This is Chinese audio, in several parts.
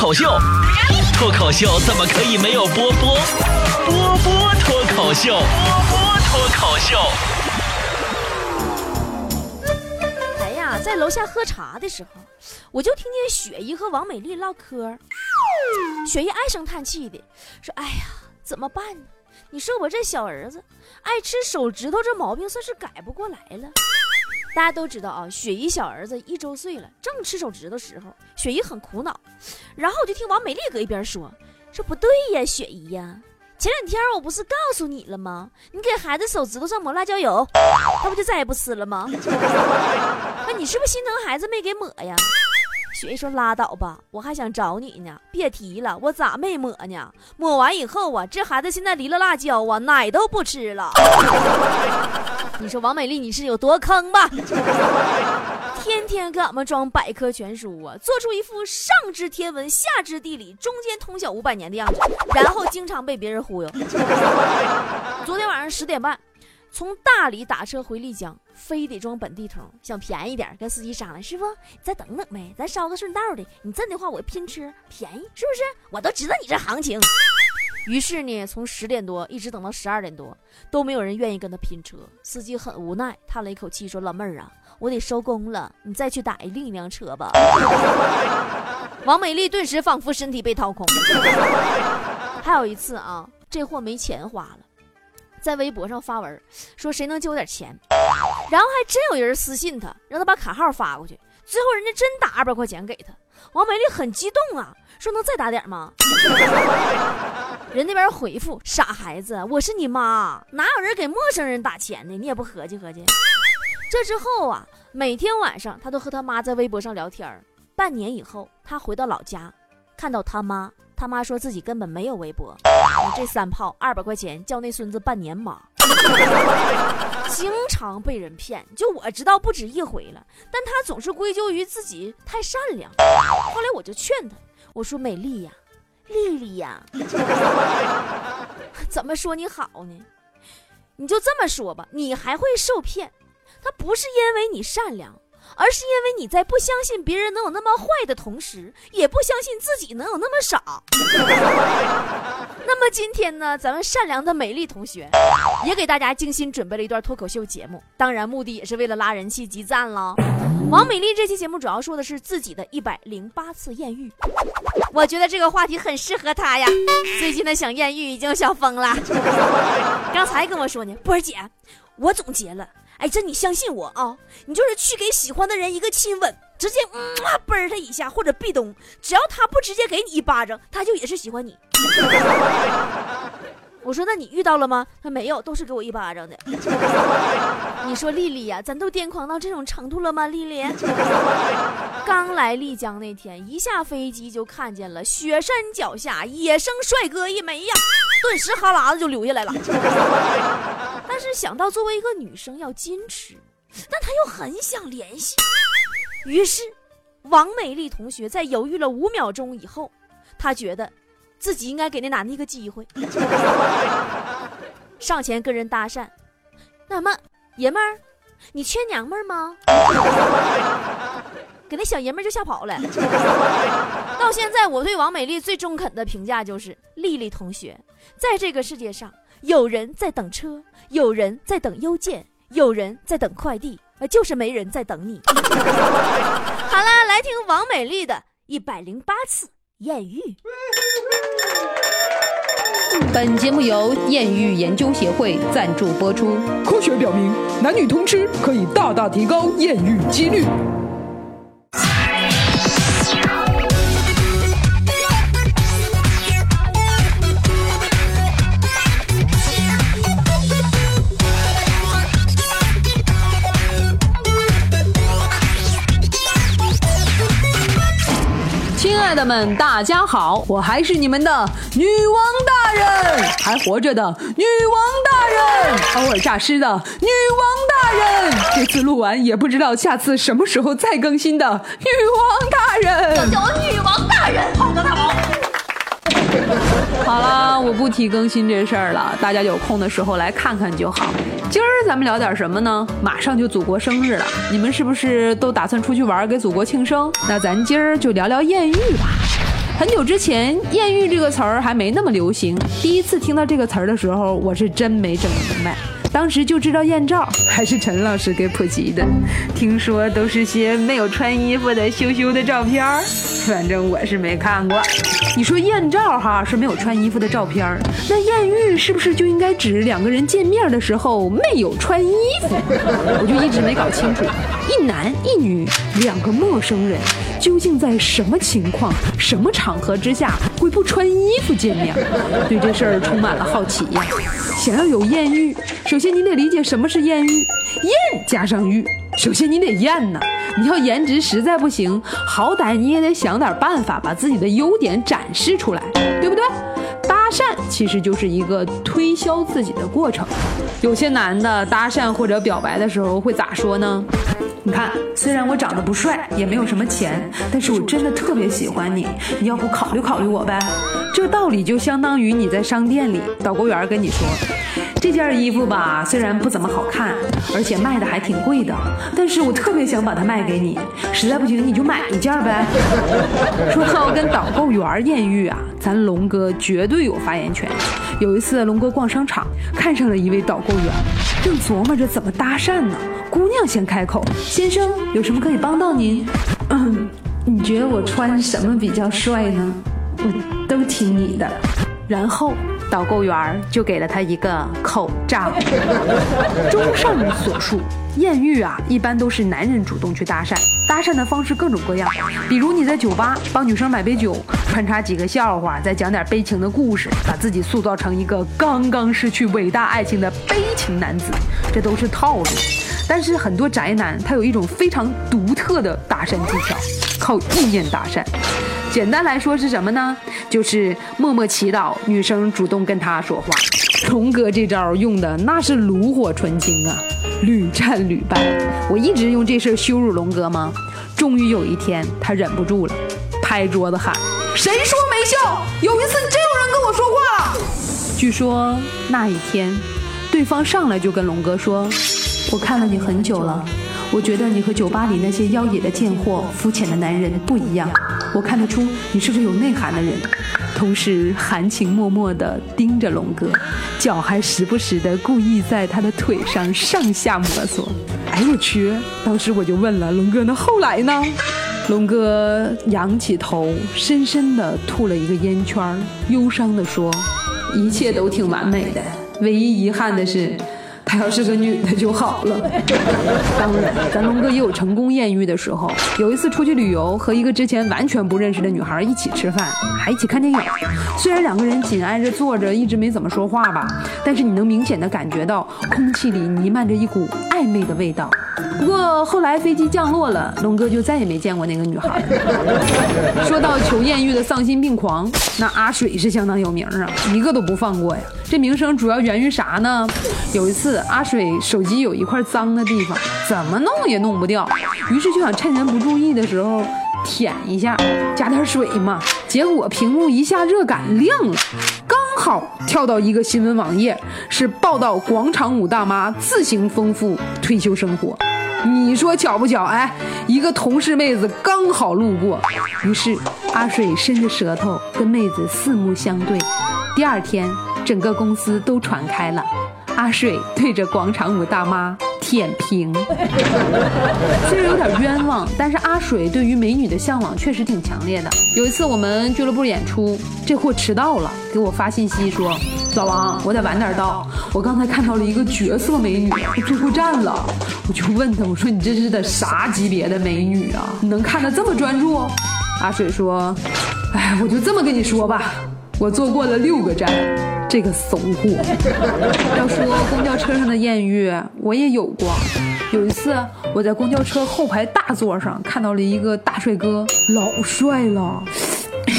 口秀，脱口秀怎么可以没有波波？波波脱口秀，波波脱口秀。哎呀，在楼下喝茶的时候，我就听见雪姨和王美丽唠嗑。雪姨唉声叹气的说：“哎呀，怎么办呢？你说我这小儿子爱吃手指头，这毛病算是改不过来了。”大家都知道啊，雪姨小儿子一周岁了，正吃手指头时候，雪姨很苦恼。然后我就听王美丽搁一边说：“说不对呀，雪姨呀，前两天我不是告诉你了吗？你给孩子手指头上抹辣椒油，他不就再也不吃了吗？那你是不是心疼孩子没给抹呀？”雪姨说：“拉倒吧，我还想找你呢，别提了，我咋没抹呢？抹完以后啊，这孩子现在离了辣椒啊，奶都不吃了。你说王美丽你是有多坑吧？天天给俺们装百科全书啊，做出一副上知天文下知地理中间通晓五百年的样子，然后经常被别人忽悠。昨天晚上十点半。”从大理打车回丽江，非得装本地通，想便宜点，跟司机商量：“师傅，你再等等呗，咱捎个顺道的。你这的话，我拼车便宜，是不是？我都知道你这行情。”于是呢，从十点多一直等到十二点多，都没有人愿意跟他拼车。司机很无奈，叹了一口气说：“老妹儿啊，我得收工了，你再去打一另一辆车吧。”王美丽顿时仿佛身体被掏空。还有一次啊，这货没钱花了。在微博上发文说谁能借我点钱，然后还真有人私信他，让他把卡号发过去。最后人家真打二百块钱给他，王美丽很激动啊，说能再打点吗？人那边回复：傻孩子，我是你妈，哪有人给陌生人打钱呢？你也不合计合计。这之后啊，每天晚上他都和他妈在微博上聊天。半年以后，他回到老家，看到他妈。他妈说自己根本没有微博，你这三炮二百块钱叫那孙子半年妈，经常被人骗，就我知道不止一回了，但他总是归咎于自己太善良。后来我就劝他，我说美丽呀，丽丽呀，怎么说你好呢？你就这么说吧，你还会受骗，他不是因为你善良。而是因为你在不相信别人能有那么坏的同时，也不相信自己能有那么傻。今天呢，咱们善良的美丽同学也给大家精心准备了一段脱口秀节目，当然目的也是为了拉人气、集赞了。王美丽这期节目主要说的是自己的一百零八次艳遇，我觉得这个话题很适合她呀。最近的想艳遇已经想疯了，刚才跟我说呢，波儿姐，我总结了。哎，这你相信我啊！你就是去给喜欢的人一个亲吻，直接嗯啵他一下，或者壁咚，只要他不直接给你一巴掌，他就也是喜欢你。我说那你遇到了吗？他没有，都是给我一巴掌的。你说丽丽呀，咱都癫狂到这种程度了吗？丽丽 刚来丽江那天，一下飞机就看见了雪山脚下野生帅哥一枚呀，顿时哈喇子就流下来了。但是想到作为一个女生要矜持，但她又很想联系，于是王美丽同学在犹豫了五秒钟以后，她觉得。自己应该给那男的一个机会，上前跟人搭讪。那么，爷们儿，你缺娘们儿吗？给那小爷们儿就吓跑了。到现在，我对王美丽最中肯的评价就是：丽丽同学，在这个世界上，有人在等车，有人在等邮件，有人在等快递，呃，就是没人在等你。好了，来听王美丽的一百零八次艳遇。本节目由艳遇研究协会赞助播出。科学表明，男女通吃可以大大提高艳遇几率。的们，大家好，我还是你们的女王大人，还活着的女王大人，偶尔诈尸的女王大人。这次录完也不知道下次什么时候再更新的女王大人。不提更新这事儿了，大家有空的时候来看看就好。今儿咱们聊点什么呢？马上就祖国生日了，你们是不是都打算出去玩，给祖国庆生？那咱今儿就聊聊艳遇吧。很久之前，艳遇这个词儿还没那么流行。第一次听到这个词儿的时候，我是真没整明白。当时就知道艳照，还是陈老师给普及的。听说都是些没有穿衣服的羞羞的照片儿，反正我是没看过。你说艳照哈是没有穿衣服的照片儿，那艳遇是不是就应该指两个人见面的时候没有穿衣服？我就一直没搞清楚，一男一女两个陌生人究竟在什么情况、什么场合之下会不穿衣服见面？对这事儿充满了好奇呀。想要有艳遇，首先你得理解什么是艳遇，艳加上遇，首先你得艳呐。你要颜值实在不行，好歹你也得想点办法把自己的优点展示出来，对不对？搭讪其实就是一个推销自己的过程。有些男的搭讪或者表白的时候会咋说呢？你看，虽然我长得不帅，也没有什么钱，但是我真的特别喜欢你，你要不考虑考虑我呗？这道理就相当于你在商店里，导购员跟你说，这件衣服吧，虽然不怎么好看，而且卖的还挺贵的，但是我特别想把它卖给你，实在不行你就买一件呗。说到跟导购员艳遇啊，咱龙哥绝对有发言权。有一次龙哥逛商场，看上了一位导购员，正琢磨着怎么搭讪呢，姑娘先开口：“先生，有什么可以帮到您？”嗯，你觉得我穿什么比较帅呢？我都听你的。然后导购员就给了他一个口罩。综上所述，艳遇啊，一般都是男人主动去搭讪，搭讪的方式各种各样。比如你在酒吧帮女生买杯酒，穿插几个笑话，再讲点悲情的故事，把自己塑造成一个刚刚失去伟大爱情的悲情男子，这都是套路。但是很多宅男他有一种非常独特的搭讪技巧，靠意念搭讪。简单来说是什么呢？就是默默祈祷女生主动跟他说话。龙哥这招用的那是炉火纯青啊，屡战屡败。我一直用这事羞辱龙哥吗？终于有一天他忍不住了，拍桌子喊：“谁说没效？有一次真有人跟我说话了。”据说那一天，对方上来就跟龙哥说：“我看了你很久了，我觉得你和酒吧里那些妖冶的贱货、肤浅的男人不一样。我看得出你是个有内涵的人。”同时含情脉脉地盯着龙哥，脚还时不时地故意在他的腿上上下摩挲。哎我去！当时我就问了龙哥，那后来呢？龙哥仰起头，深深地吐了一个烟圈，忧伤地说：“一切都挺完美的，唯一遗憾的是。”她要是个女的就好了。当然，咱龙哥也有成功艳遇的时候。有一次出去旅游，和一个之前完全不认识的女孩一起吃饭，还一起看电影。虽然两个人紧挨着坐着，一直没怎么说话吧，但是你能明显的感觉到空气里弥漫着一股暧昧的味道。不过后来飞机降落了，龙哥就再也没见过那个女孩。说到求艳遇的丧心病狂，那阿水是相当有名啊，一个都不放过呀。这名声主要源于啥呢？有一次阿水手机有一块脏的地方，怎么弄也弄不掉，于是就想趁人不注意的时候舔一下，加点水嘛。结果屏幕一下热感亮了，刚好跳到一个新闻网页，是报道广场舞大妈自行丰富退休生活。你说巧不巧？哎，一个同事妹子刚好路过，于是阿水伸着舌头跟妹子四目相对。第二天，整个公司都传开了，阿水对着广场舞大妈舔屏。虽然有点冤枉，但是阿水对于美女的向往确实挺强烈的。有一次我们俱乐部演出，这货迟到了，给我发信息说：“老王，我得晚点到，我刚才看到了一个绝色美女，坐过站了。”我就问他，我说：“你这是的啥级别的美女啊？你能看得这么专注？”阿水说：“哎，我就这么跟你说吧。”我坐过了六个站，这个怂货。要说公交车上的艳遇，我也有过。有一次，我在公交车后排大座上看到了一个大帅哥，老帅了，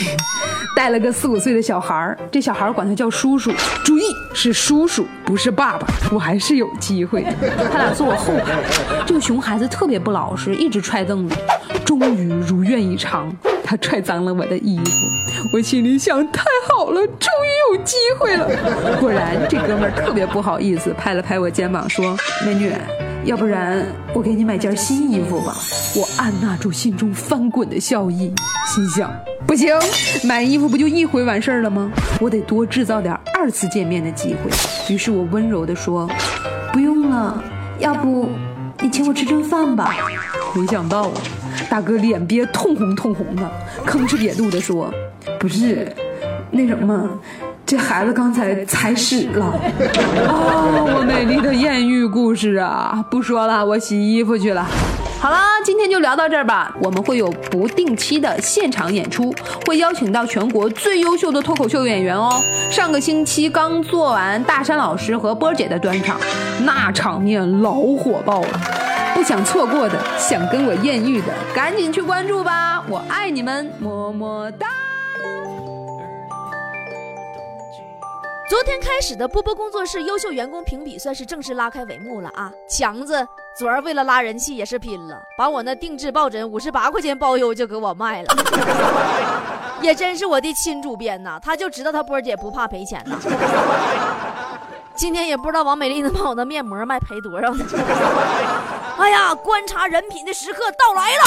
带了个四五岁的小孩儿。这小孩儿管他叫叔叔，注意是叔叔，不是爸爸。我还是有机会的。他俩坐我后排，这个熊孩子特别不老实，一直踹凳子。终于如愿以偿，他踹脏了我的衣服。我心里想，太好了，终于有机会了。果然，这哥们儿特别不好意思，拍了拍我肩膀说：“美女，要不然我给你买件新衣服吧。我按捺住心中翻滚的笑意，心想：不行，买衣服不就一回完事儿了吗？我得多制造点二次见面的机会。于是我温柔地说：不用了，要不你请我吃顿饭吧。没想到啊，大哥脸憋通红通红的，吭哧瘪肚的说：不是，那什么。这孩子刚才踩屎了啊！我美丽的艳遇故事啊，不说了，我洗衣服去了。好了，今天就聊到这儿吧。我们会有不定期的现场演出，会邀请到全国最优秀的脱口秀演员哦。上个星期刚做完大山老师和波儿姐的专场，那场面老火爆了。不想错过的，想跟我艳遇的，赶紧去关注吧！我爱你们，么么哒。昨天开始的波波工作室优秀员工评比算是正式拉开帷幕了啊！强子昨儿为了拉人气也是拼了，把我那定制抱枕五十八块钱包邮就给我卖了，也真是我的亲主编呐，他就知道他波姐不怕赔钱呐。今天也不知道王美丽能把我的面膜卖赔多少呢？哎呀，观察人品的时刻到来了。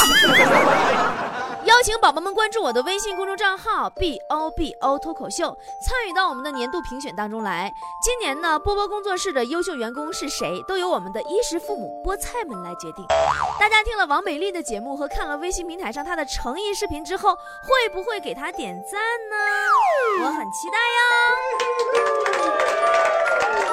邀请宝宝们关注我的微信公众账号 b o b o 脱口秀，参与到我们的年度评选当中来。今年呢，波波工作室的优秀员工是谁，都由我们的衣食父母菠菜们来决定。大家听了王美丽的节目和看了微信平台上她的诚意视频之后，会不会给她点赞呢？我很期待哟。